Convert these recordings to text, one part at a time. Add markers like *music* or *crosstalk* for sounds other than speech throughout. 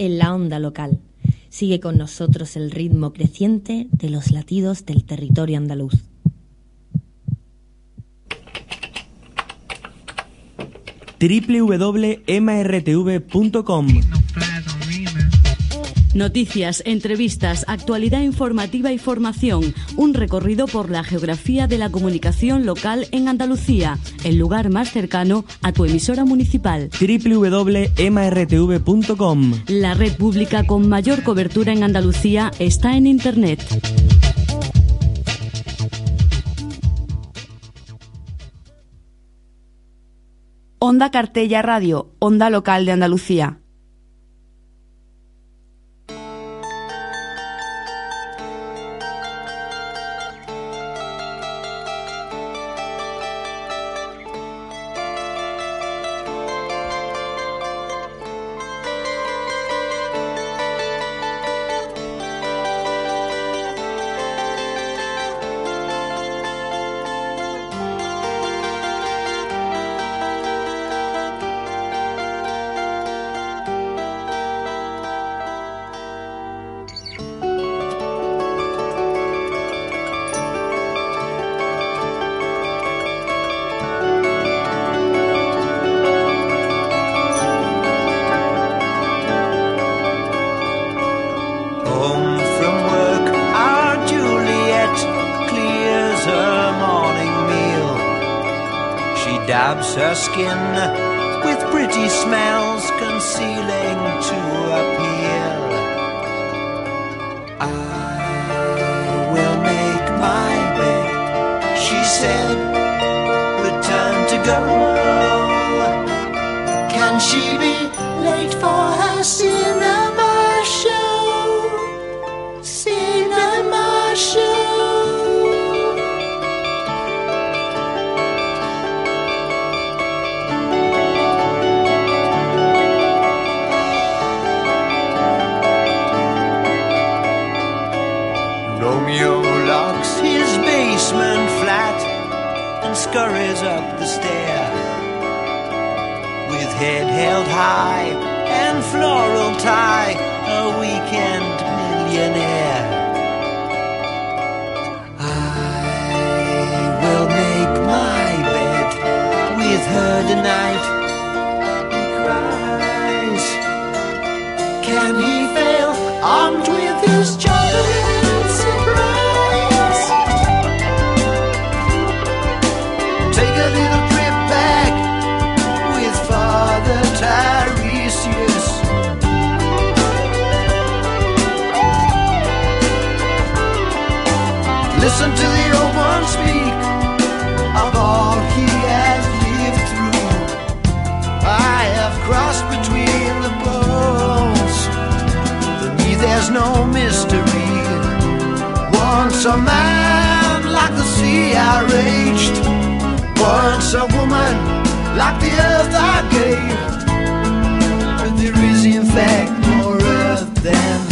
En la onda local. Sigue con nosotros el ritmo creciente de los latidos del territorio andaluz. www.mrtv.com Noticias, entrevistas, actualidad informativa y formación. Un recorrido por la geografía de la comunicación local en Andalucía, el lugar más cercano a tu emisora municipal. www.mrtv.com La red pública con mayor cobertura en Andalucía está en Internet. Onda Cartella Radio, Onda Local de Andalucía. Her skin with pretty smells concealing to appeal. I will make my bed, she said, return to go. Can she be late for her there's no mystery. Once a man like the sea I raged. Once a woman like the earth I gave. But there is, in fact, more earth than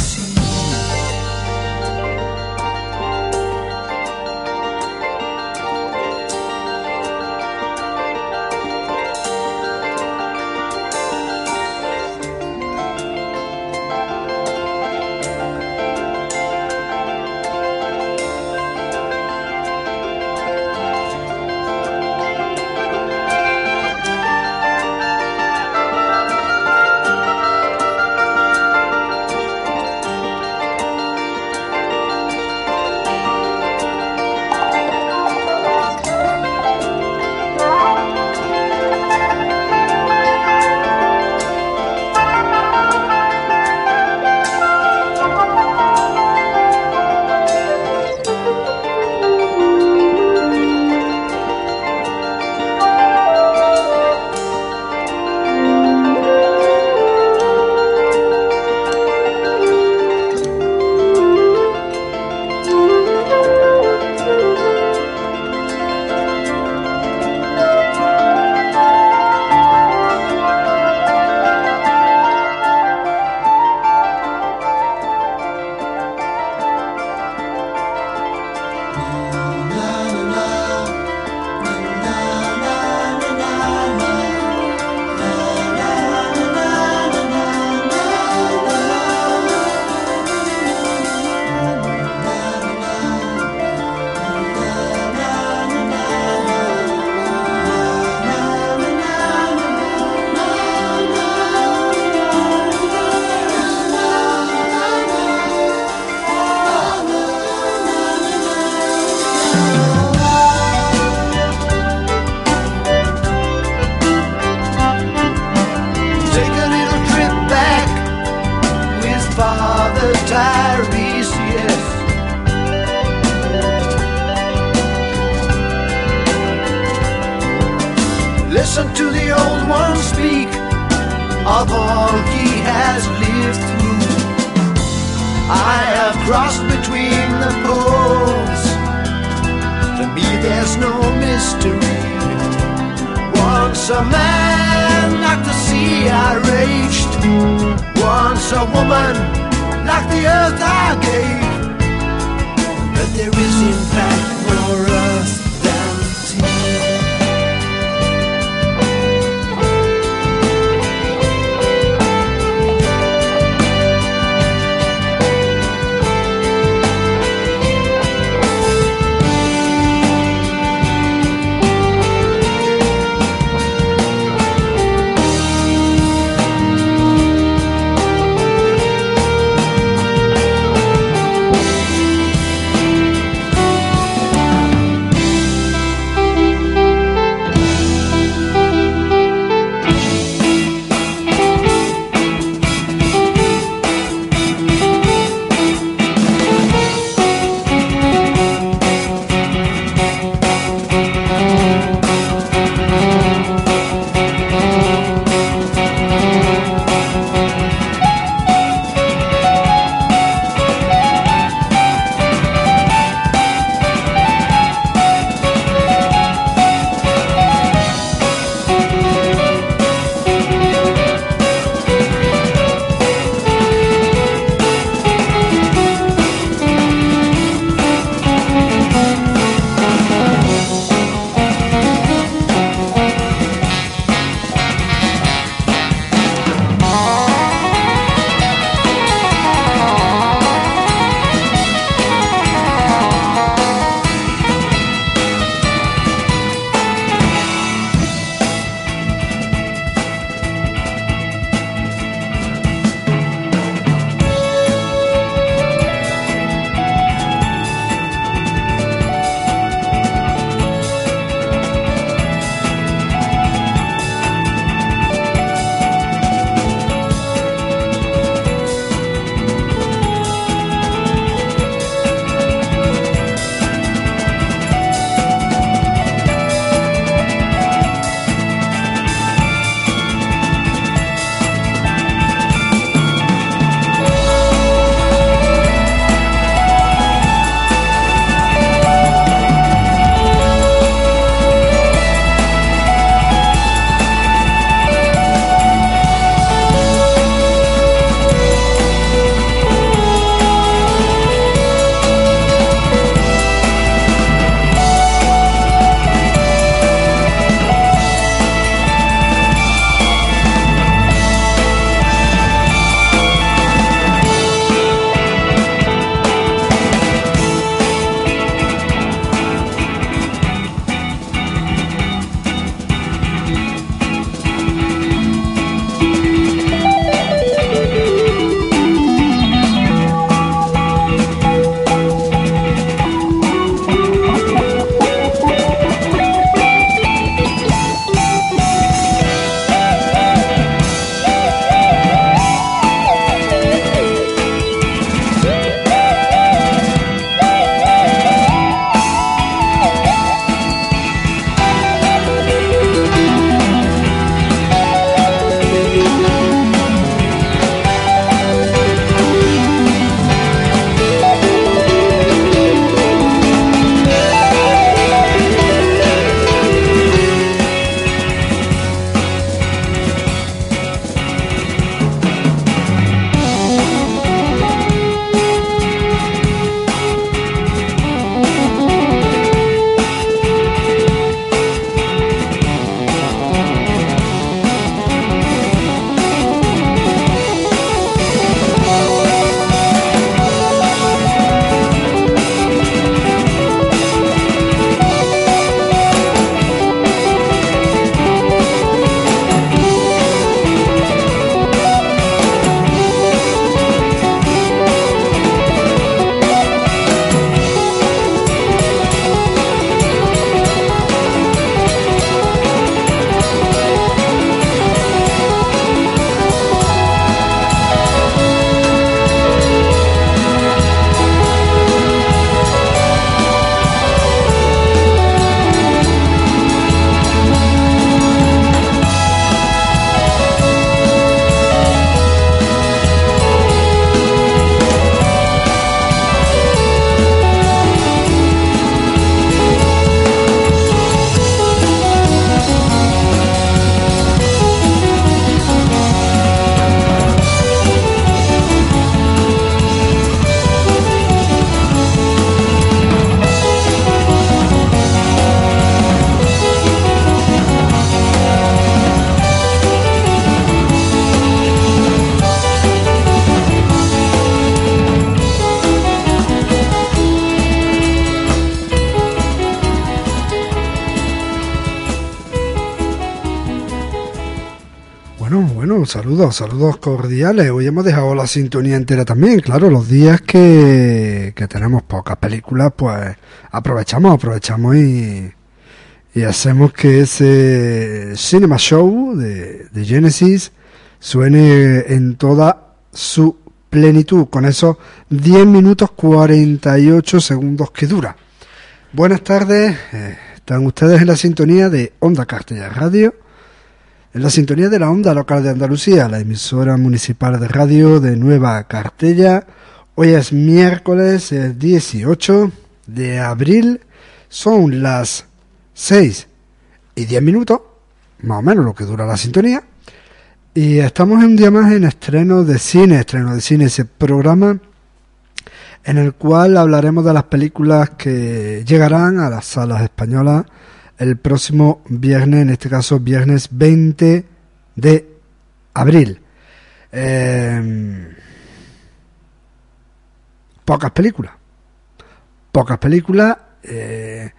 saludos, saludos cordiales. Hoy hemos dejado la sintonía entera también. Claro, los días que, que tenemos pocas películas, pues aprovechamos, aprovechamos y, y hacemos que ese Cinema Show de, de Genesis suene en toda su plenitud, con esos 10 minutos 48 segundos que dura. Buenas tardes, eh, están ustedes en la sintonía de Onda Cartella Radio, en la sintonía de la Onda Local de Andalucía, la emisora municipal de radio de Nueva Cartella. Hoy es miércoles el 18 de abril, son las 6 y 10 minutos, más o menos lo que dura la sintonía. Y estamos un día más en estreno de cine, estreno de cine, ese programa en el cual hablaremos de las películas que llegarán a las salas españolas el próximo viernes, en este caso viernes 20 de abril. Eh, pocas películas, pocas películas, eh,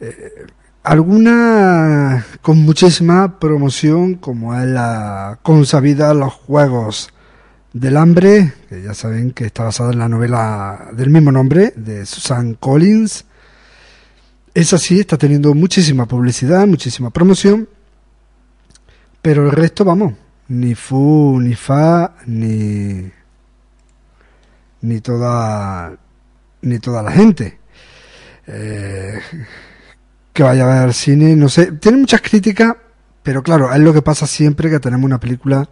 eh, algunas con muchísima promoción, como es la consabida Los Juegos del Hambre, que ya saben que está basada en la novela del mismo nombre, de Susan Collins. Esa sí está teniendo muchísima publicidad, muchísima promoción, pero el resto, vamos, ni fu, ni fa, ni, ni toda, ni toda la gente. Eh, que vaya a ver cine, no sé, tiene muchas críticas, pero claro, es lo que pasa siempre que tenemos una película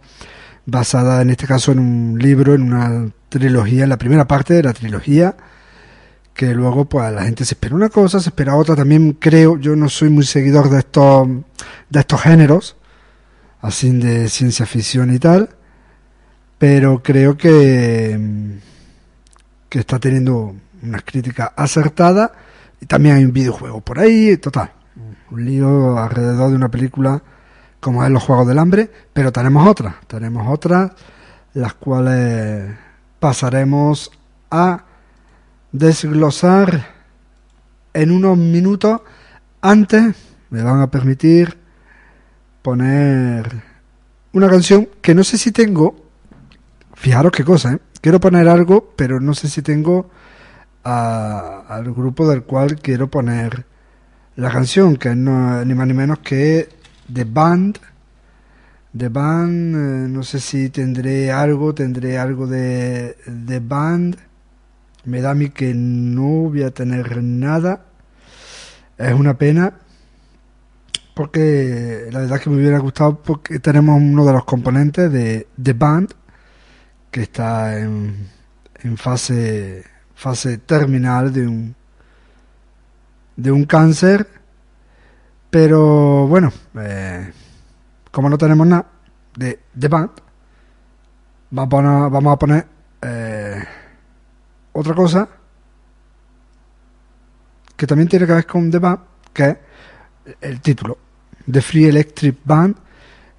basada en este caso en un libro, en una trilogía, en la primera parte de la trilogía, que luego pues la gente se espera una cosa, se espera otra, también creo, yo no soy muy seguidor de estos, de estos géneros, así de ciencia ficción y tal, pero creo que, que está teniendo unas críticas acertadas y también hay un videojuego por ahí, total. Un lío alrededor de una película como es Los Juegos del Hambre, pero tenemos otras, tenemos otras, las cuales pasaremos a desglosar en unos minutos. Antes me van a permitir poner una canción que no sé si tengo, fijaros qué cosa, ¿eh? quiero poner algo, pero no sé si tengo a, al grupo del cual quiero poner la canción, que no ni más ni menos que The Band. The Band, eh, no sé si tendré algo, tendré algo de The Band. Me da a mí que no voy a tener nada. Es una pena. Porque la verdad es que me hubiera gustado porque tenemos uno de los componentes de The Band que está en, en fase fase terminal de un de un cáncer pero bueno eh, como no tenemos nada de The Band vamos a poner, vamos a poner eh, otra cosa que también tiene que ver con The Band que es el título The Free Electric Band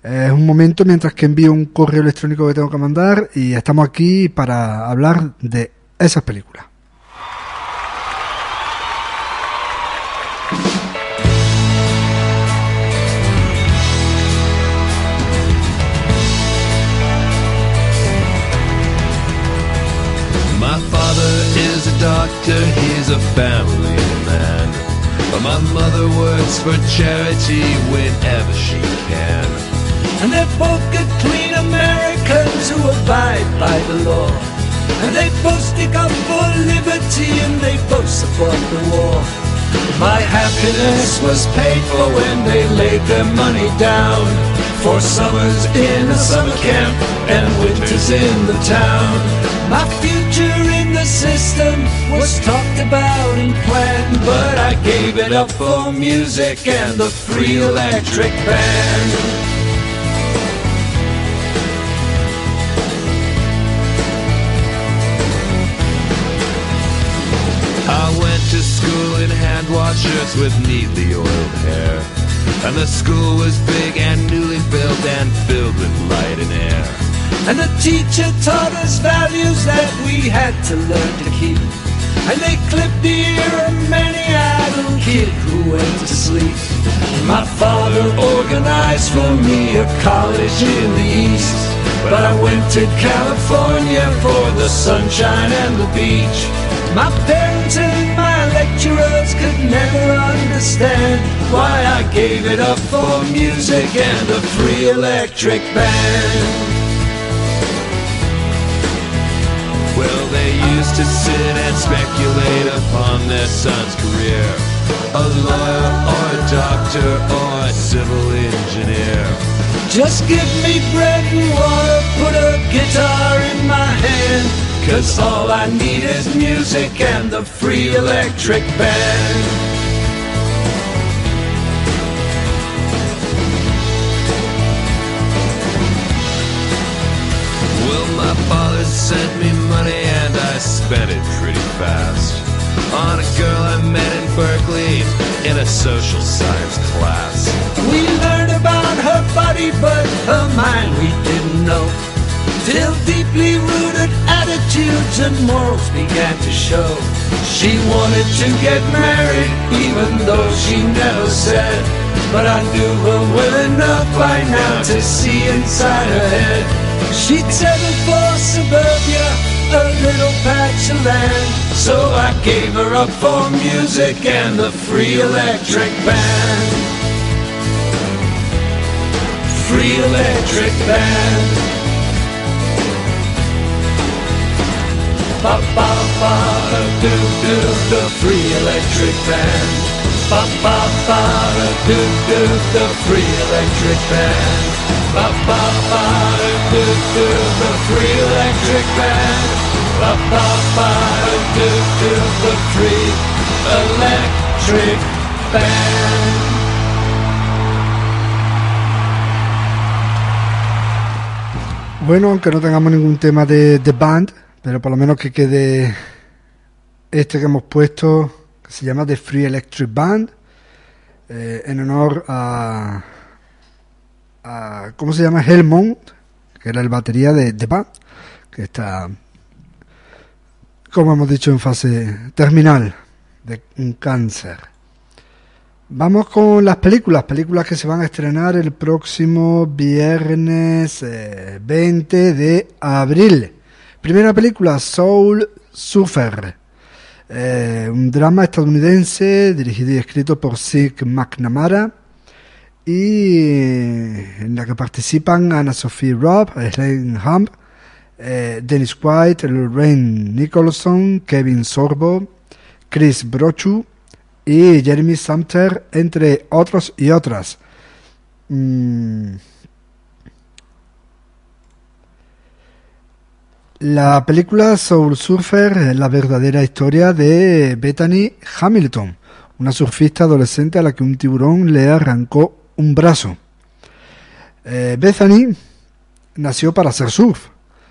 es un momento mientras que envío un correo electrónico que tengo que mandar y estamos aquí para hablar de esas películas. A family man. But my mother works for charity whenever she can. And they're both good, clean Americans who abide by the law. And they both stick up for liberty and they both support the war. My happiness was paid for when they laid their money down. For summers in a summer camp and winters in the town. My future in the system was talked about and planned, but I gave it up for music and the free electric band. I went to school in hand washed shirts with neatly oiled hair. And the school was big and newly built and filled with light and air. And the teacher taught us values that we had to learn to keep. And they clipped the ear of many idle kid who went to sleep. My father organized for me a college in the east. But I went to California for the sunshine and the beach. My parents and my lecturers could never understand why I gave it up for music and a free electric band. Well, they used to sit and speculate upon their son's career. A lawyer or a doctor or a civil engineer. Just give me bread and water, put a guitar in my hand. Cause all I need is music and the free electric band. Well, my father sent me money and I spent it pretty fast. On a girl I met in Berkeley in a social science class. We learned about her body, but her mind we didn't know. Till deeply rooted attitudes and morals began to show. She wanted to get married, even though she never said. But I knew her well enough by now to see inside her head. She'd settled for suburbia, a little patch of land. So I gave her up for music and the free electric band. Free electric band. Ba ba ba do do the free electric band. Ba ba ba do do the free electric band. Ba ba ba do do the free electric band. Ba ba ba do do the free electric band. Bueno, aunque no tengamos ningún tema de The Band, pero por lo menos que quede este que hemos puesto, que se llama The Free Electric Band, eh, en honor a, a- ¿Cómo se llama? Helmont, que era el batería de The Band, que está, como hemos dicho, en fase terminal de un cáncer. Vamos con las películas, películas que se van a estrenar el próximo viernes eh, 20 de abril. Primera película, Soul Surfer, eh, un drama estadounidense dirigido y escrito por Sig McNamara y en la que participan Anna Sophie Robb, Elaine Hump, eh, Dennis White, Lorraine Nicholson, Kevin Sorbo, Chris Brochu y Jeremy Sumter, entre otros y otras. Mm. La película Soul Surfer es la verdadera historia de Bethany Hamilton, una surfista adolescente a la que un tiburón le arrancó un brazo. Eh, Bethany nació para hacer surf.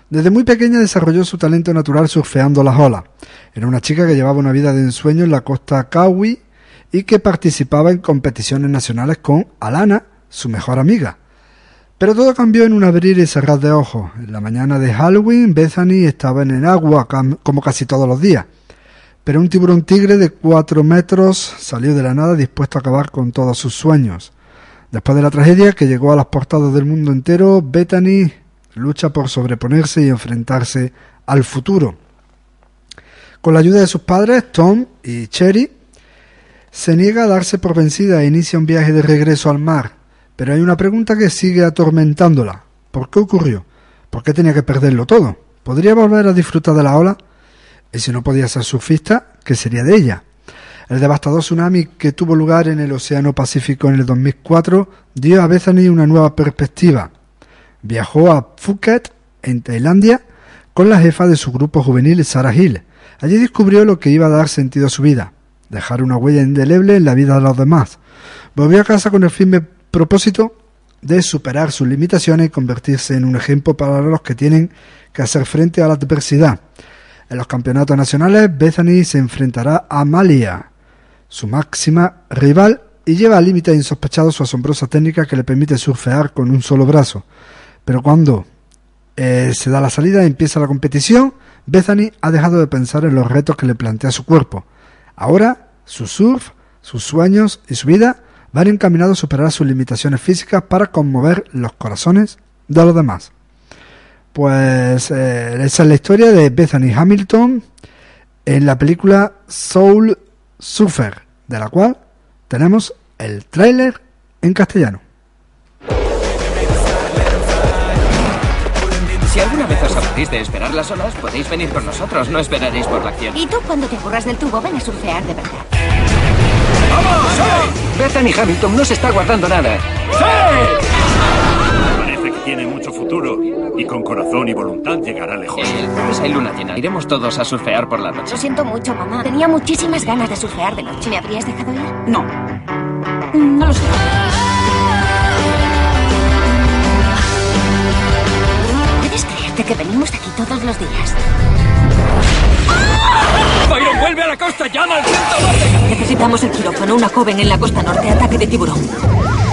Desde muy pequeña desarrolló su talento natural surfeando las olas. Era una chica que llevaba una vida de ensueño en la costa Kawi y que participaba en competiciones nacionales con Alana, su mejor amiga. Pero todo cambió en un abrir y cerrar de ojos. En la mañana de Halloween, Bethany estaba en el agua como casi todos los días. Pero un tiburón tigre de cuatro metros salió de la nada dispuesto a acabar con todos sus sueños. Después de la tragedia que llegó a las portadas del mundo entero, Bethany lucha por sobreponerse y enfrentarse al futuro. Con la ayuda de sus padres, Tom y Cherry, se niega a darse por vencida e inicia un viaje de regreso al mar. Pero hay una pregunta que sigue atormentándola. ¿Por qué ocurrió? ¿Por qué tenía que perderlo todo? ¿Podría volver a disfrutar de la ola? Y si no podía ser surfista, ¿qué sería de ella? El devastador tsunami que tuvo lugar en el Océano Pacífico en el 2004 dio a Bethany una nueva perspectiva. Viajó a Phuket, en Tailandia, con la jefa de su grupo juvenil, Sarah Hill. Allí descubrió lo que iba a dar sentido a su vida, dejar una huella indeleble en la vida de los demás. Volvió a casa con el firme propósito de superar sus limitaciones y convertirse en un ejemplo para los que tienen que hacer frente a la adversidad. En los campeonatos nacionales, Bethany se enfrentará a Malia, su máxima rival, y lleva al límite insospechado su asombrosa técnica que le permite surfear con un solo brazo. Pero cuando eh, se da la salida y empieza la competición, Bethany ha dejado de pensar en los retos que le plantea su cuerpo. Ahora, su surf, sus sueños y su vida van encaminados a superar sus limitaciones físicas para conmover los corazones de los demás. Pues eh, esa es la historia de Bethany Hamilton en la película Soul Surfer, de la cual tenemos el tráiler en castellano. Si alguna vez os aburrís de esperar las olas, podéis venir con nosotros, no esperaréis por la acción. Y tú, cuando te aburras del tubo, ven a surfear de verdad. Bethany Hamilton no se está guardando nada. Parece que tiene mucho futuro y con corazón y voluntad llegará lejos. El jueves hay luna llena. Iremos todos a surfear por la noche. Lo siento mucho, mamá. Tenía muchísimas ganas de surfear de noche. ¿Me habrías dejado ir? No. No lo sé. ¿Puedes creerte que venimos aquí todos los días? ¡Byron, vuelve a la costa! ¡Llama al 112! Necesitamos el quirófano. Una joven en la costa norte. Ataque de tiburón.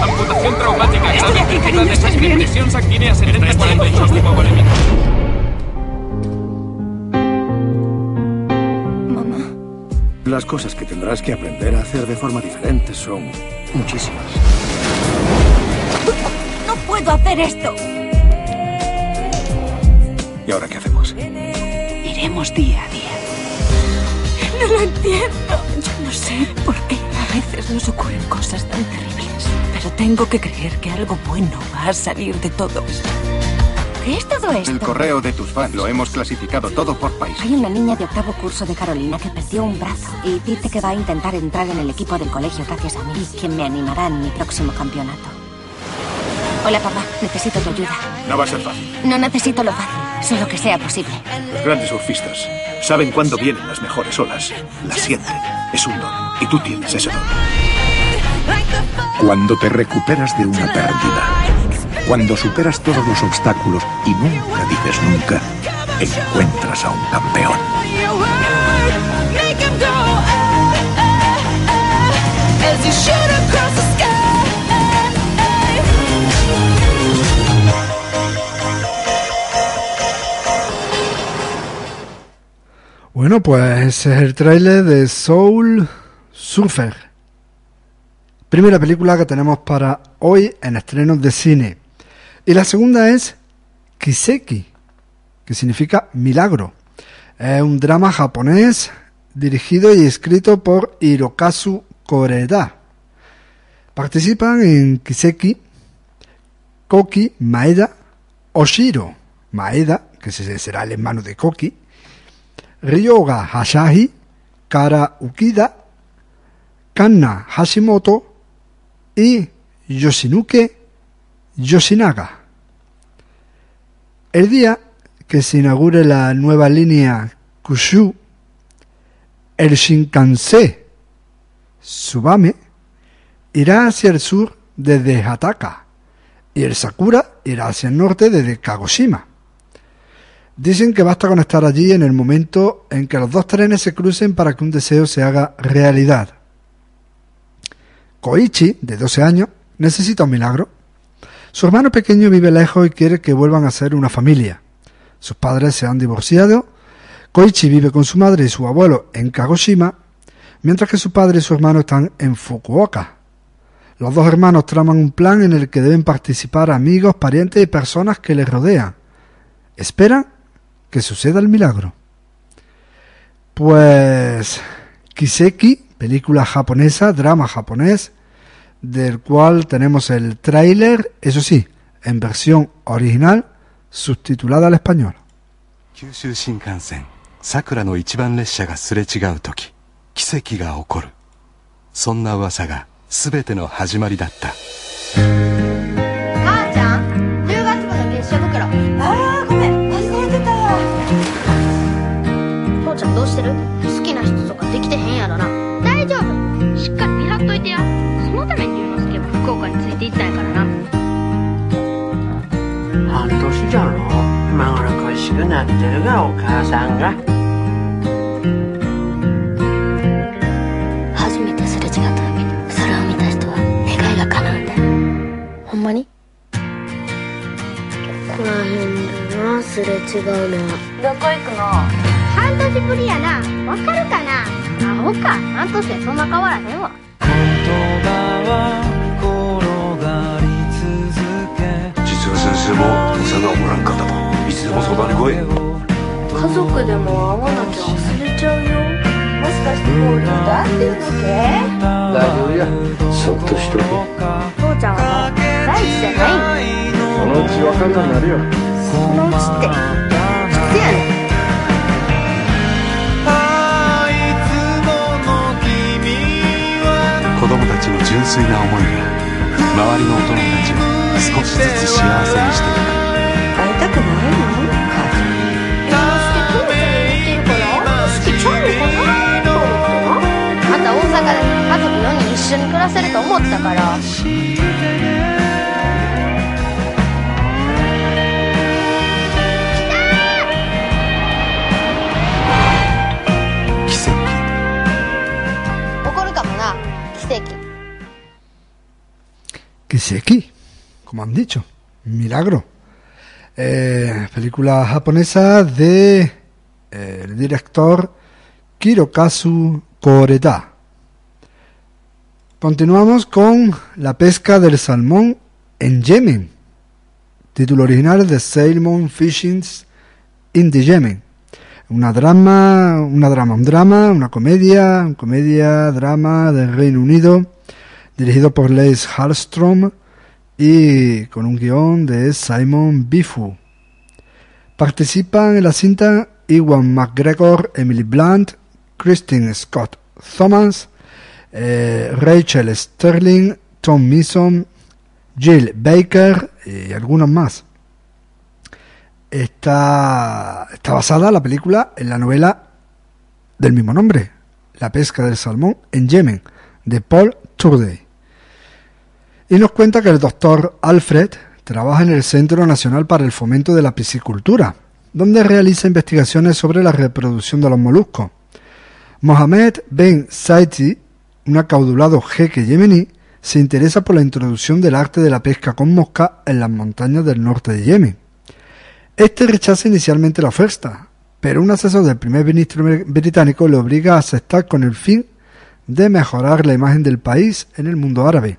Amputación traumática. Estoy aquí, grave. cariño, estoy bien. Presión sanguínea 70-42 tipo volémico. Las cosas que tendrás que aprender a hacer de forma diferente son muchísimas. No puedo hacer esto. ¿Y ahora qué hacemos? Iremos día a día. No lo entiendo. Yo no sé por qué a veces nos ocurren cosas tan terribles. Pero tengo que creer que algo bueno va a salir de todo esto. ¿Qué es todo esto? El correo de tus fans. Lo hemos clasificado todo por país. Hay una niña de octavo curso de Carolina que perdió un brazo y dice que va a intentar entrar en el equipo del colegio gracias a mí y quien me animará en mi próximo campeonato. Hola, papá. Necesito tu ayuda. No va a ser fácil. No necesito lo fácil, solo que sea posible. Los grandes surfistas saben cuándo vienen las mejores olas. Las sienten. Es un don. Y tú tienes ese don. Cuando te recuperas de una pérdida, cuando superas todos los obstáculos y nunca dices nunca, encuentras a un campeón. Bueno, pues ese es el tráiler de Soul Surfer. Primera película que tenemos para hoy en estrenos de cine. Y la segunda es Kiseki, que significa milagro. Es un drama japonés dirigido y escrito por Hirokazu Koreda. Participan en Kiseki Koki Maeda Oshiro Maeda, que será el hermano de Koki, Ryoga Hasahi, Kara Ukida, Kanna Hashimoto y Yoshinuke Yoshinaga. El día que se inaugure la nueva línea Kushu, el Shinkansen Subame irá hacia el sur desde Hataka y el Sakura irá hacia el norte desde Kagoshima. Dicen que basta con estar allí en el momento en que los dos trenes se crucen para que un deseo se haga realidad. Koichi, de 12 años, necesita un milagro. Su hermano pequeño vive lejos y quiere que vuelvan a ser una familia. Sus padres se han divorciado. Koichi vive con su madre y su abuelo en Kagoshima, mientras que su padre y su hermano están en Fukuoka. Los dos hermanos traman un plan en el que deben participar amigos, parientes y personas que les rodean. Esperan que suceda el milagro. Pues Kiseki, película japonesa, drama japonés, del cual tenemos el tráiler, eso sí, en versión original, subtitulada al español. 九州新幹線さくらの一番列車がすれ違う時奇跡が起こるそんな噂が全ての始まりだった母ちゃん10月号の月謝袋ああ してる？好きな人とかできてへんやろな。大丈夫。しっかり見張っといてや。そのために龍之介は福岡についていったんやからな。半年じゃろ今頃恋しくなってるがお母さんが。初めてすれ違った時それを見た人は願いが叶うんだよ。ほんまに？ここら辺だな。すれ違うのは。どこ行くの？半年ぶりやな。わかるかな？アホか。半年でそんな変わらへんわ。実は先生もお世話がおらんかったと。いつでも相談に来い。家族でも会わなきゃ忘れちゃうよ。もしかして交流と会ってるのけ？大丈夫や。そっとしとけ。父ちゃんはもう第一じゃない。そのうち分かるようになるよ。そのうちって。いつやね。ん供たちの純粋な思いが周りの大人たちを少しずつ幸せにしていく。会いたくないのまた大阪で家族4人一緒に暮らせると思ったから。Aquí, como han dicho, milagro. Eh, película japonesa de eh, el director Kirokazu Koreda. Continuamos con La pesca del salmón en Yemen. Título original de Salmon Fishing in the Yemen. Una drama, una drama, un drama, una comedia, un comedia, drama del Reino Unido, dirigido por Les Hallström y con un guion de Simon Bifu. Participan en la cinta Iwan McGregor, Emily Blunt, Christine Scott Thomas, eh, Rachel Sterling, Tom Mason, Jill Baker y algunos más. Está, está basada la película en la novela del mismo nombre, La pesca del salmón en Yemen, de Paul Turday. Y nos cuenta que el doctor Alfred trabaja en el Centro Nacional para el Fomento de la Piscicultura, donde realiza investigaciones sobre la reproducción de los moluscos. Mohamed Ben Saiti, un acaudulado jeque yemení, se interesa por la introducción del arte de la pesca con mosca en las montañas del norte de Yemen. Este rechaza inicialmente la oferta, pero un asesor del primer ministro británico le obliga a aceptar con el fin de mejorar la imagen del país en el mundo árabe.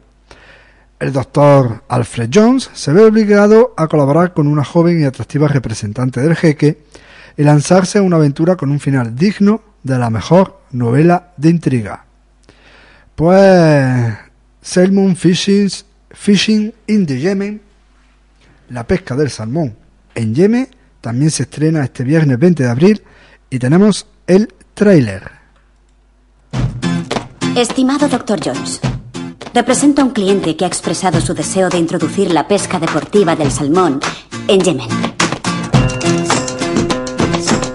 El doctor Alfred Jones se ve obligado a colaborar con una joven y atractiva representante del jeque y lanzarse a una aventura con un final digno de la mejor novela de intriga. Pues Salmon Fishing, Fishing in the Yemen, la pesca del salmón en Yemen, también se estrena este viernes 20 de abril y tenemos el tráiler. Estimado Dr. Jones, represento a un cliente que ha expresado su deseo de introducir la pesca deportiva del salmón en Yemen.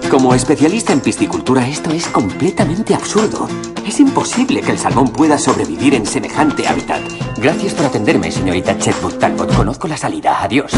Como especialista en piscicultura, esto es completamente absurdo. Es imposible que el salmón pueda sobrevivir en semejante hábitat. Gracias por atenderme, señorita Chetwood Talbot. Conozco la salida. Adiós.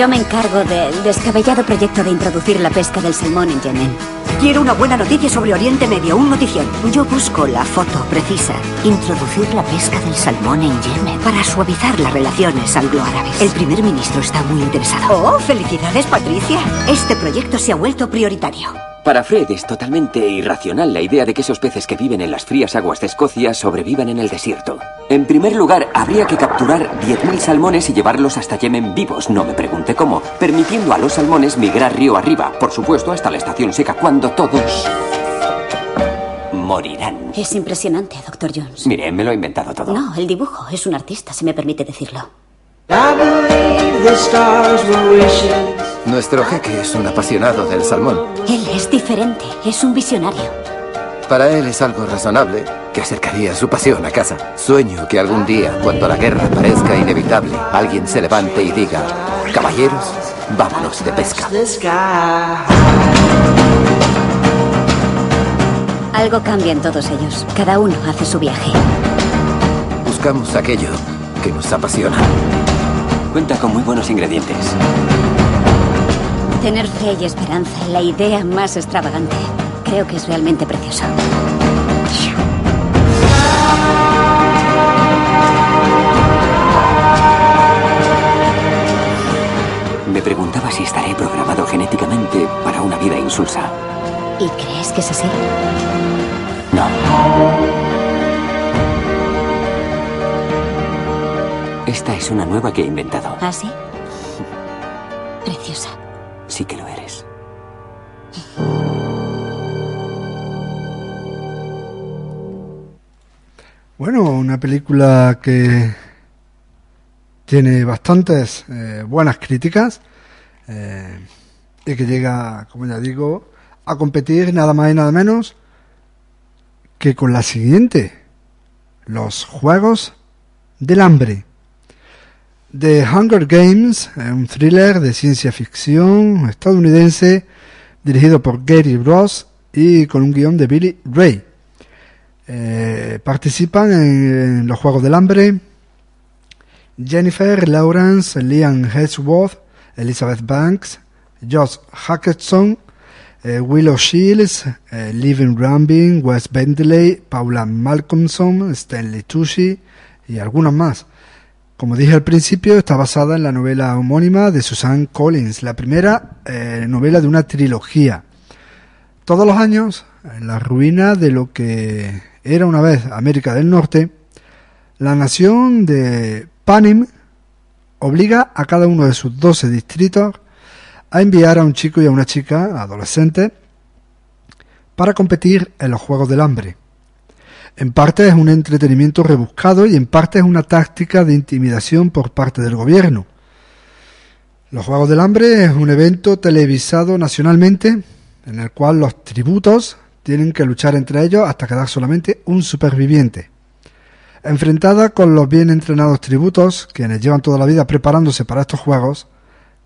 Yo me encargo del descabellado proyecto de introducir la pesca del salmón en Yemen. Quiero una buena noticia sobre Oriente Medio, un notición. Yo busco la foto precisa. Introducir la pesca del salmón en Yemen. Para suavizar las relaciones anglo-árabes. El primer ministro está muy interesado. Oh, felicidades, Patricia. Este proyecto se ha vuelto prioritario. Para Fred es totalmente irracional la idea de que esos peces que viven en las frías aguas de Escocia sobrevivan en el desierto. En primer lugar, habría que capturar 10.000 salmones y llevarlos hasta Yemen vivos, no me pregunte cómo, permitiendo a los salmones migrar río arriba, por supuesto hasta la estación seca, cuando todos morirán. Es impresionante, Dr. Jones. Mire, me lo he inventado todo. No, el dibujo es un artista, si me permite decirlo. Nuestro jeque es un apasionado del salmón. Él es diferente, es un visionario. Para él es algo razonable que acercaría su pasión a casa. Sueño que algún día, cuando la guerra parezca inevitable, alguien se levante y diga, caballeros, vámonos de pesca. Algo cambia en todos ellos. Cada uno hace su viaje. Buscamos aquello que nos apasiona. Cuenta con muy buenos ingredientes. Tener fe y esperanza en la idea más extravagante. Creo que es realmente precioso. Me preguntaba así estaré programado genéticamente para una vida insulsa. ¿Y crees que es así? No. Esta es una nueva que he inventado. ¿Ah, sí? *laughs* Preciosa. Sí que lo eres. Bueno, una película que tiene bastantes eh, buenas críticas eh, y que llega, como ya digo, a competir nada más y nada menos que con la siguiente, los Juegos del Hambre. The Hunger Games, eh, un thriller de ciencia ficción estadounidense dirigido por Gary Ross y con un guion de Billy Ray. Eh, participan en, los Juegos del Hambre Jennifer Lawrence, Liam Hemsworth, Elizabeth Banks, Josh Hutcherson, eh, Willow Shields, eh, Living Rambin, Wes Bentley, Paula Malcolmson, Stanley Tucci y algunos más. Como dije al principio, está basada en la novela homónima de Susan Collins, la primera novela de una trilogía. Todos los años, la ruina de lo que era una vez América del Norte, la nación de Panem obliga a cada uno de sus 12 distritos a enviar a un chico y a una chica, adolescentes, para competir en los Juegos del Hambre. En parte es un entretenimiento rebuscado y en parte es una táctica de intimidación por parte del gobierno. Los Juegos del Hambre es un evento televisado nacionalmente en el cual los tributos tienen que luchar entre ellos hasta quedar solamente un superviviente. Enfrentada con los bien entrenados tributos, quienes llevan toda la vida preparándose para estos juegos,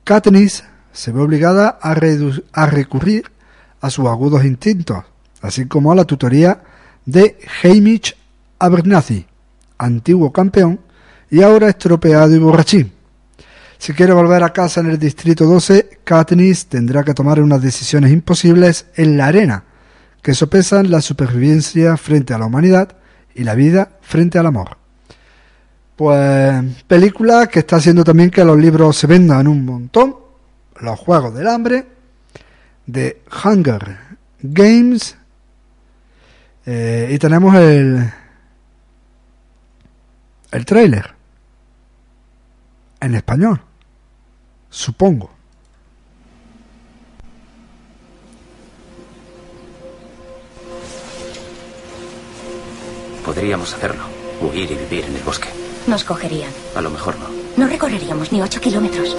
Katniss se ve obligada a, a recurrir a sus agudos instintos, así como a la tutoría de Hamish Abernathy, antiguo campeón y ahora estropeado y borrachín. Si quiere volver a casa en el distrito 12, Katniss tendrá que tomar unas decisiones imposibles en la arena, que sopesan la supervivencia frente a la humanidad y la vida frente al amor. Pues película que está haciendo también que los libros se vendan un montón. Los Juegos del Hambre, de Hunger Games. Eh, y tenemos el, el trailer en español, supongo. Podríamos hacerlo. Huir y vivir en el bosque. Nos cogerían. A lo mejor no. No recorreríamos ni ocho kilómetros.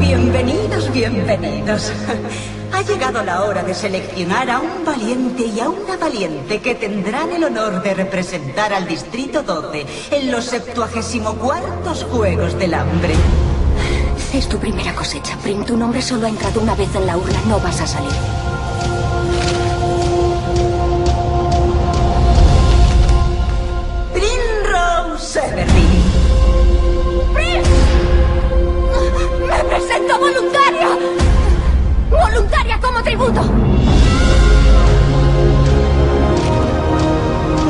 Bienvenidos, bienvenidos. Ha llegado la hora de seleccionar a un valiente y a una valiente que tendrán el honor de representar al Distrito 12 en los 74 Juegos del Hambre. Es tu primera cosecha, Prim. Tu nombre solo ha entrado una vez en la urna. No vas a salir. Primrose Everdeen. ¡Prim! ¡Me presento voluntaria! ¡Voluntaria como tributo!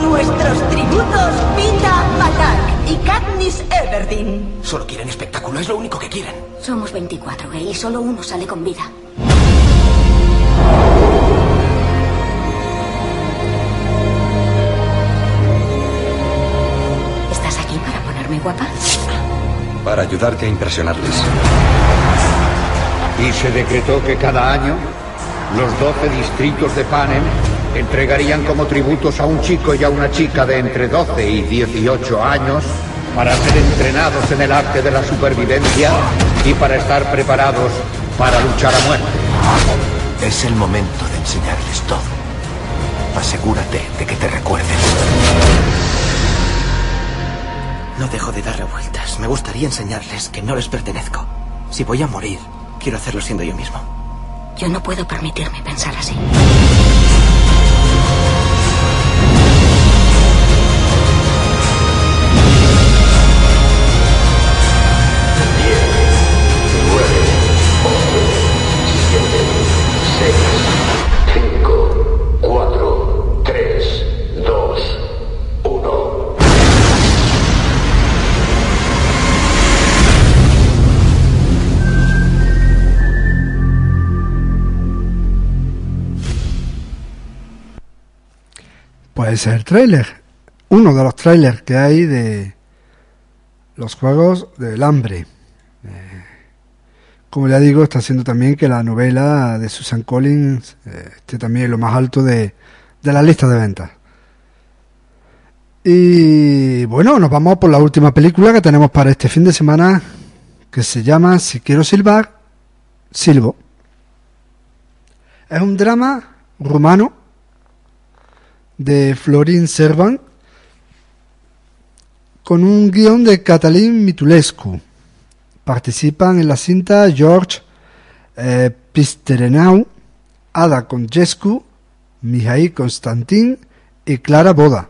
Nuestros tributos Pita Malak y Katniss Everdeen. Solo quieren espectáculo, es lo único que quieren. Somos 24, Gale, y solo uno sale con vida. ¿Estás aquí para ponerme guapa? Para ayudarte a impresionarles. Y se decretó que cada año los 12 distritos de Panem entregarían como tributos a un chico y a una chica de entre 12 y 18 años para ser entrenados en el arte de la supervivencia y para estar preparados para luchar a muerte. Es el momento de enseñarles todo. Asegúrate de que te recuerden. No dejo de darle vueltas. Me gustaría enseñarles que no les pertenezco. Si voy a morir, quiero hacerlo siendo yo mismo. Yo no puedo permitirme pensar así. Es el tráiler. Uno de los trailers que hay de los juegos del hambre. Eh, como ya digo, está haciendo también que la novela de Susan Collins eh, esté también en lo más alto de, de la lista de ventas. Y bueno, nos vamos por la última película que tenemos para este fin de semana, que se llama Si quiero silbar, silbo. Es un drama rumano de Florin Servan con un guion de Catalin Mitulescu. Participan en la cinta George eh, Pisterenau, Ada Congescu, Mijail Constantin y Clara Boda.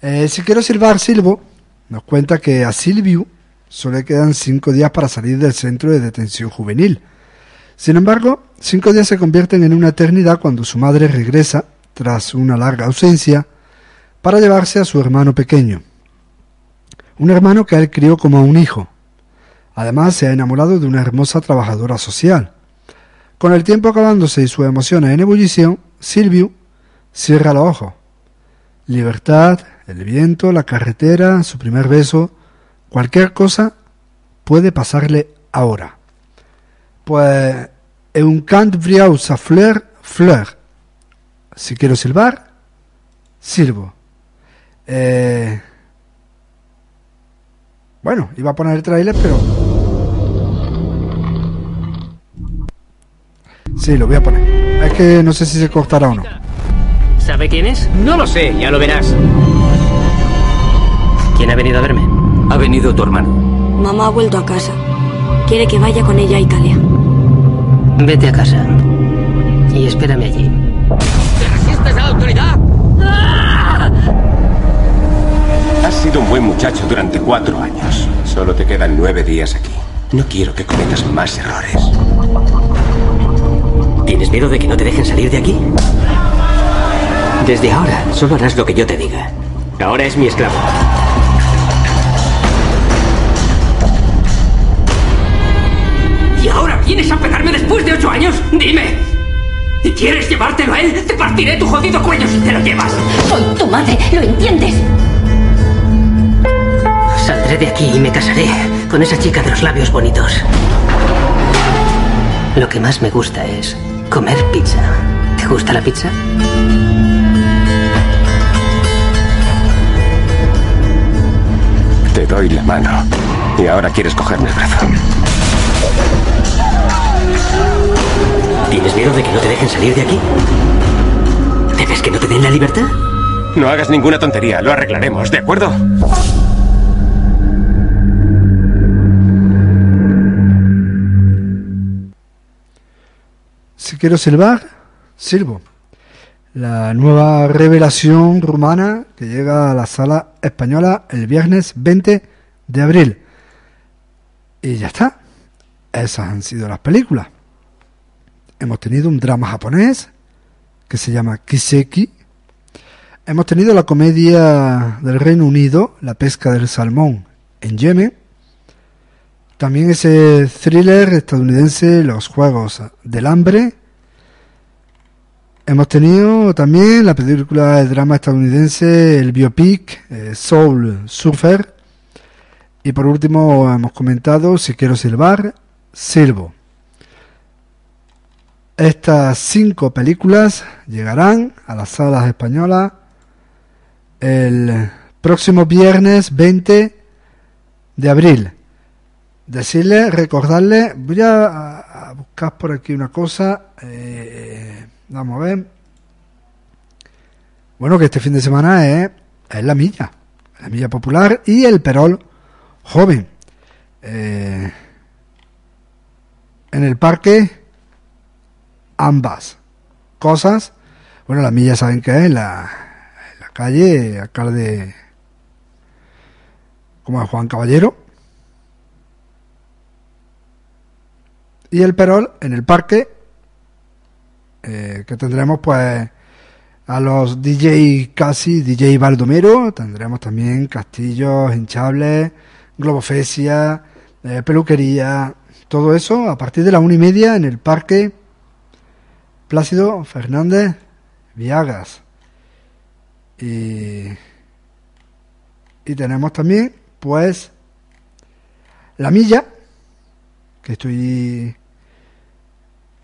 Eh, si quiero silbar, silbo. Nos cuenta que a Silvio solo quedan cinco días para salir del centro de detención juvenil. Sin embargo, cinco días se convierten en una eternidad cuando su madre regresa, tras una larga ausencia, para llevarse a su hermano pequeño. Un hermano que él crió como a un hijo. Además, se ha enamorado de una hermosa trabajadora social. Con el tiempo acabándose y sus emociones en ebullición, Silvio cierra los ojos. Libertad, el viento, la carretera, su primer beso, cualquier cosa puede pasarle ahora. Pues es un cant briaus a fleur, fleur. Si quiero silbar, silbo. Eh, bueno, iba a poner el trailer, pero... Sí, lo voy a poner. Es que no sé si se cortará o no. ¿Sabe quién es? No lo sé, ya lo verás. ¿Quién ha venido a verme? Ha venido tu hermano. Mamá ha vuelto a casa. Quiere que vaya con ella a Italia. Vete a casa. Y espérame allí. Sido un buen muchacho durante cuatro años. Solo te quedan nueve días aquí. No quiero que cometas más errores. ¿Tienes miedo de que no te dejen salir de aquí? Desde ahora, solo harás lo que yo te diga. Ahora es mi esclavo. ¿Y ahora vienes a pegarme después de ocho años? ¡Dime! ¿Y quieres llevártelo a él? ¡Te partiré tu jodido cuello si te lo llevas! Soy tu madre, ¿lo entiendes? Saldré de aquí y me casaré con esa chica de los labios bonitos. Lo que más me gusta es comer pizza. ¿Te gusta la pizza? Te doy la mano. Y ahora quieres cogerme el brazo. ¿Tienes miedo de que no te dejen salir de aquí? ¿Temes que no te den la libertad? No hagas ninguna tontería, lo arreglaremos, ¿de acuerdo? Si quiero silbar, silbo. La nueva revelación rumana que llega a la sala española el viernes 20 de abril. Y ya está. Esas han sido las películas. Hemos tenido un drama japonés que se llama Kiseki. Hemos tenido la comedia del Reino Unido, La pesca del salmón en Yemen. También ese thriller estadounidense, Los Juegos del Hambre. Hemos tenido también la película de drama estadounidense, el biopic eh, Soul Surfer. Y por último hemos comentado Si quiero silbar, silbo. Estas cinco películas llegarán a las salas españolas el próximo viernes 20 de abril. Decirle, recordarle, voy a, buscar por aquí una cosa. eh, vamos a ver. Bueno, que este fin de semana es, es la milla, la milla popular y el perol joven. Eh, en el parque, ambas cosas. Bueno, la milla saben que es en la, en la calle alcalde como es Juan Caballero. Y el perol en el parque, eh, que tendremos pues a los DJ casi, DJ Baldomero, tendremos también castillos hinchables, globofesia, eh, peluquería, todo eso a partir de la una y media en el parque Plácido Fernández Viagas. Y, y tenemos también, pues, la milla, que estoy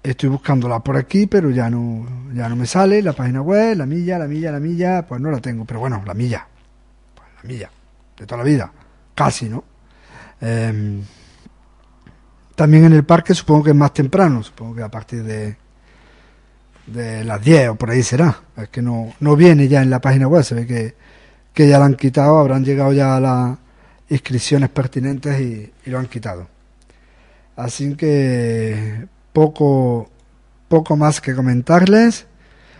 estoy buscándola por aquí, pero ya no, ya no me sale la página web, la milla, la milla, la milla, pues no la tengo, pero bueno, la milla, pues la milla, de toda la vida, casi, ¿no? Em, también en el parque supongo que es más temprano, supongo que a partir de, de las 10 o por ahí será, es que no, no viene ya en la página web, se ve que, que ya la han quitado, habrán llegado ya a las inscripciones pertinentes y, y lo han quitado. Así que poco, poco más que comentarles.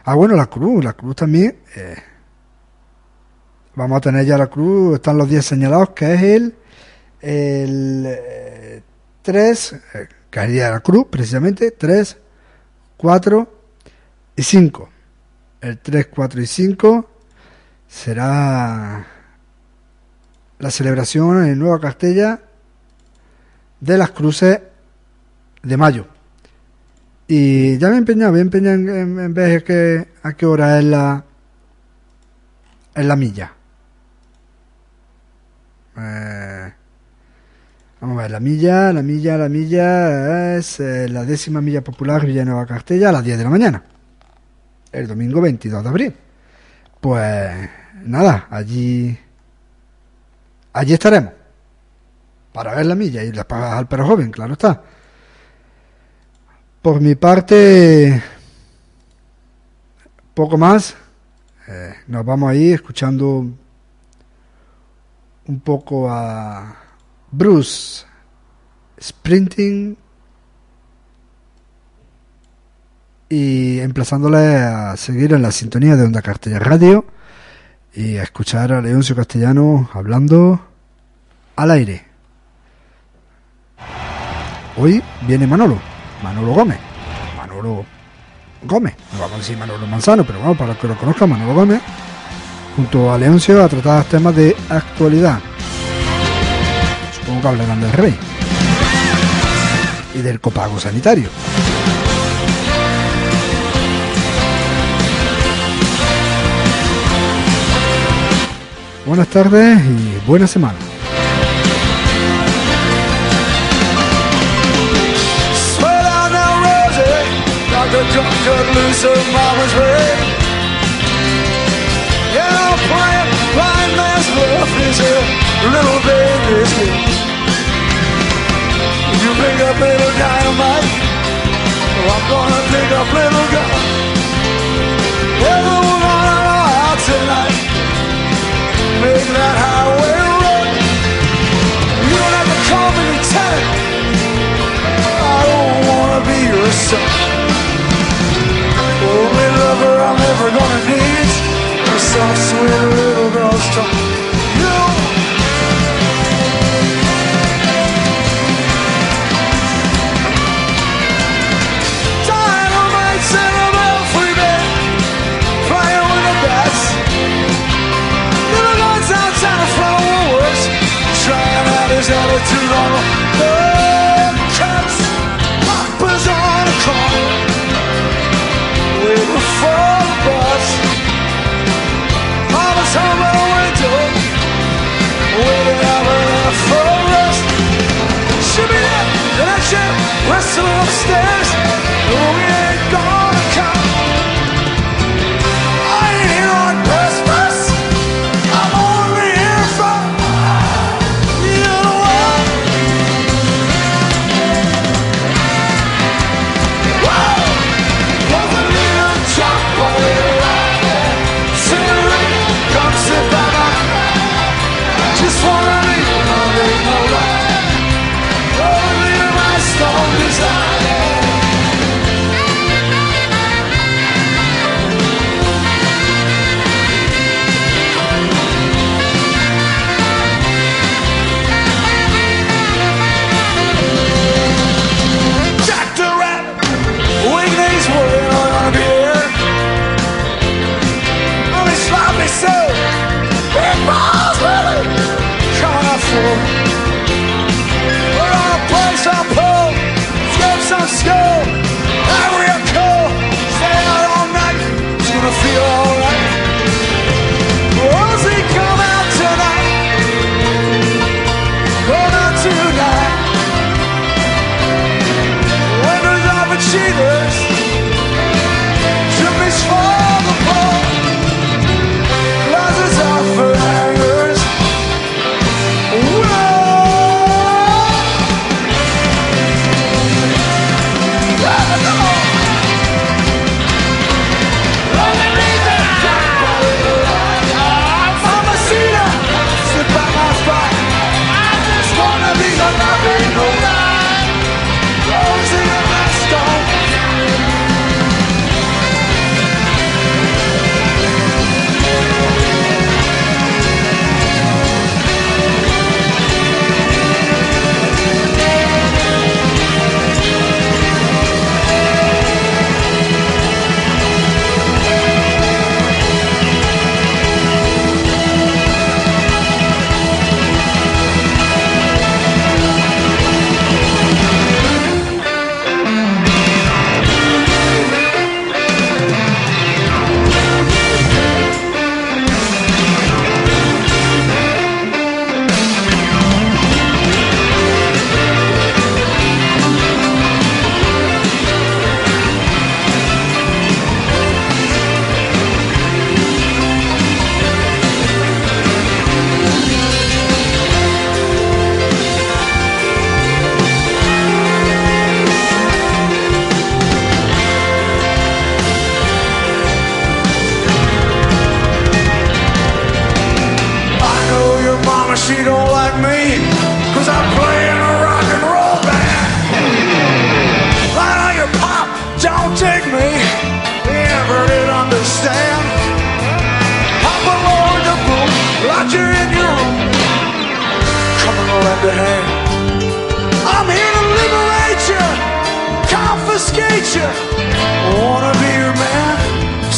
Ah, bueno, la cruz, la cruz también. eh, vamos a tener ya la cruz, están los 10 señalados, que es el, el 3, que es el día de la cruz, precisamente, 3, 4 y 5. El 3, 4 y 5 será la celebración en Nueva Castella de las cruces de mayo. Y ya me he empeñado, me he empeñado en, en- en ver a qué, a qué hora es la, es la milla. Eh, vamos a ver, la milla, la milla, la milla es eh, la décima milla popular Villanueva Castella a las 10 de la mañana. El domingo 22 de abril. Pues nada, allí, allí estaremos. Para ver la milla y las pagas al perro joven, claro está. Por mi parte, poco más. Eh, nos vamos a ir escuchando un poco a Bruce Sprinting y emplazándole a seguir en la sintonía de Onda Castella Radio y a escuchar a Leoncio Castellano hablando al aire. Hoy viene Manolo, Manolo Gómez, Manolo Gómez, no vamos a decir Manolo Manzano, pero vamos, para que lo conozcan, Manolo Gómez, junto a Leoncio a tratar temas de actualidad. Supongo que hablarán del rey y del copago sanitario. Buenas tardes y buena semana. A drunkard loose of mama's way. Yeah, I'm playing blind man's bluff is a little baby's game. You pick up little dynamite, oh, I'm gonna pick up little gun. Everyone out tonight, make that highway run. You don't have to call me lieutenant. I don't wanna be your son. Lover I'm ever gonna need is some sweet little girl's tongue. feel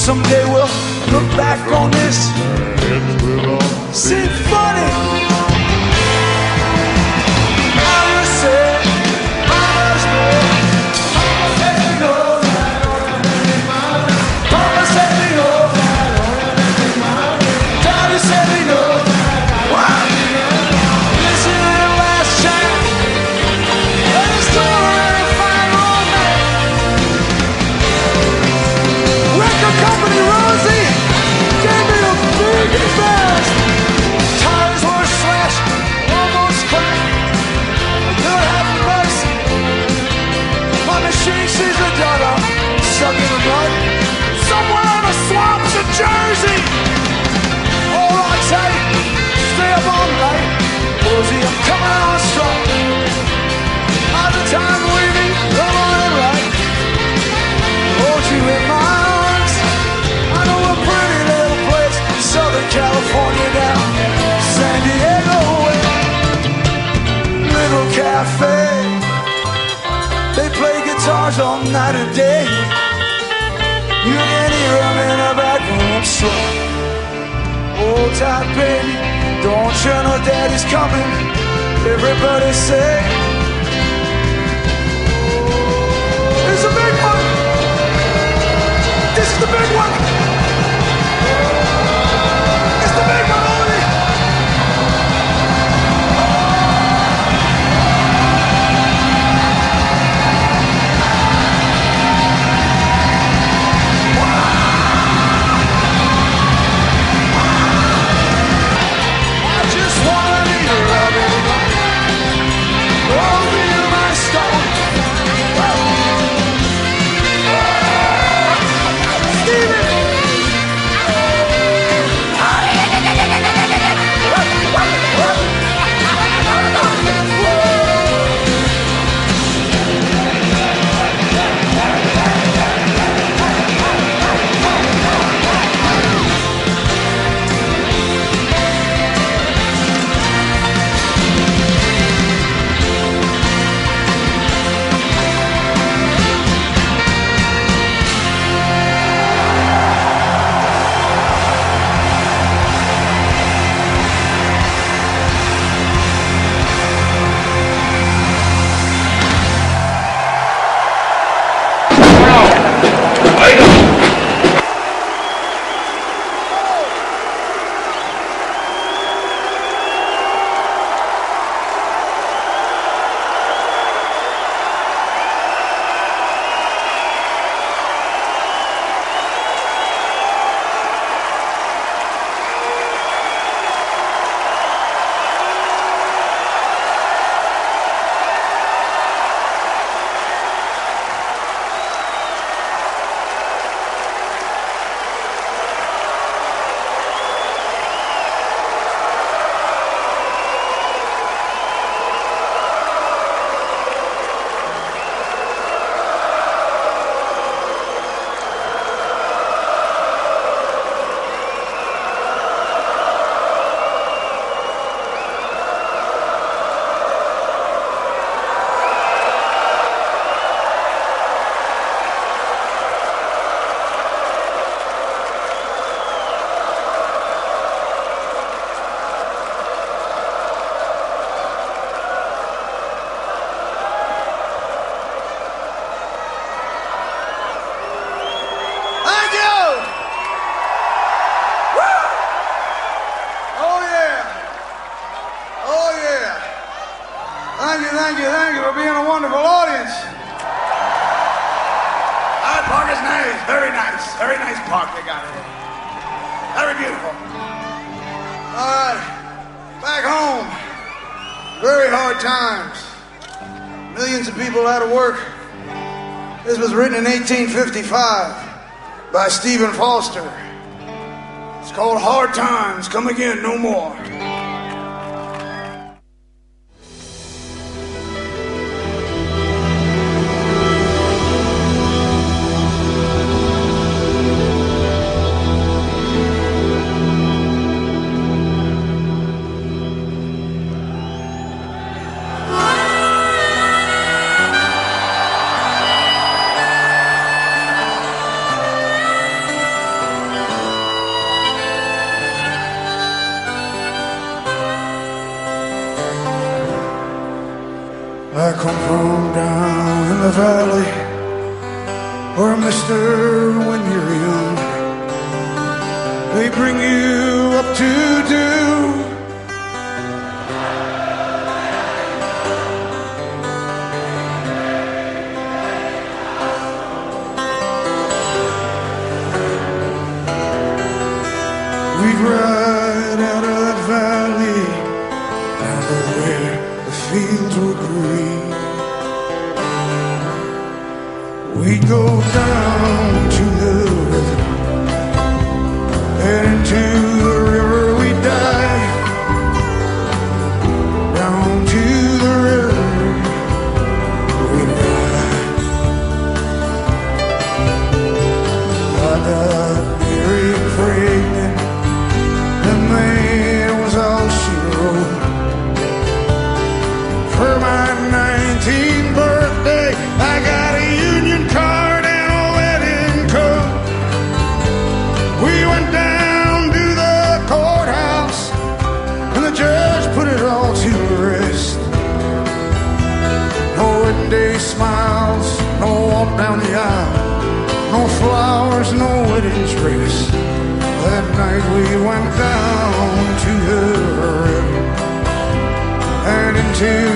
Someday we'll look back on this. songs all night and day. You can hear them in the backroom store. Hold tight, baby. Don't you know daddy's coming? Everybody say. It's a big one. This is the big one. was written in 1855 by Stephen Foster. It's called Hard Times Come Again No More. Fields were green. We'd go down to to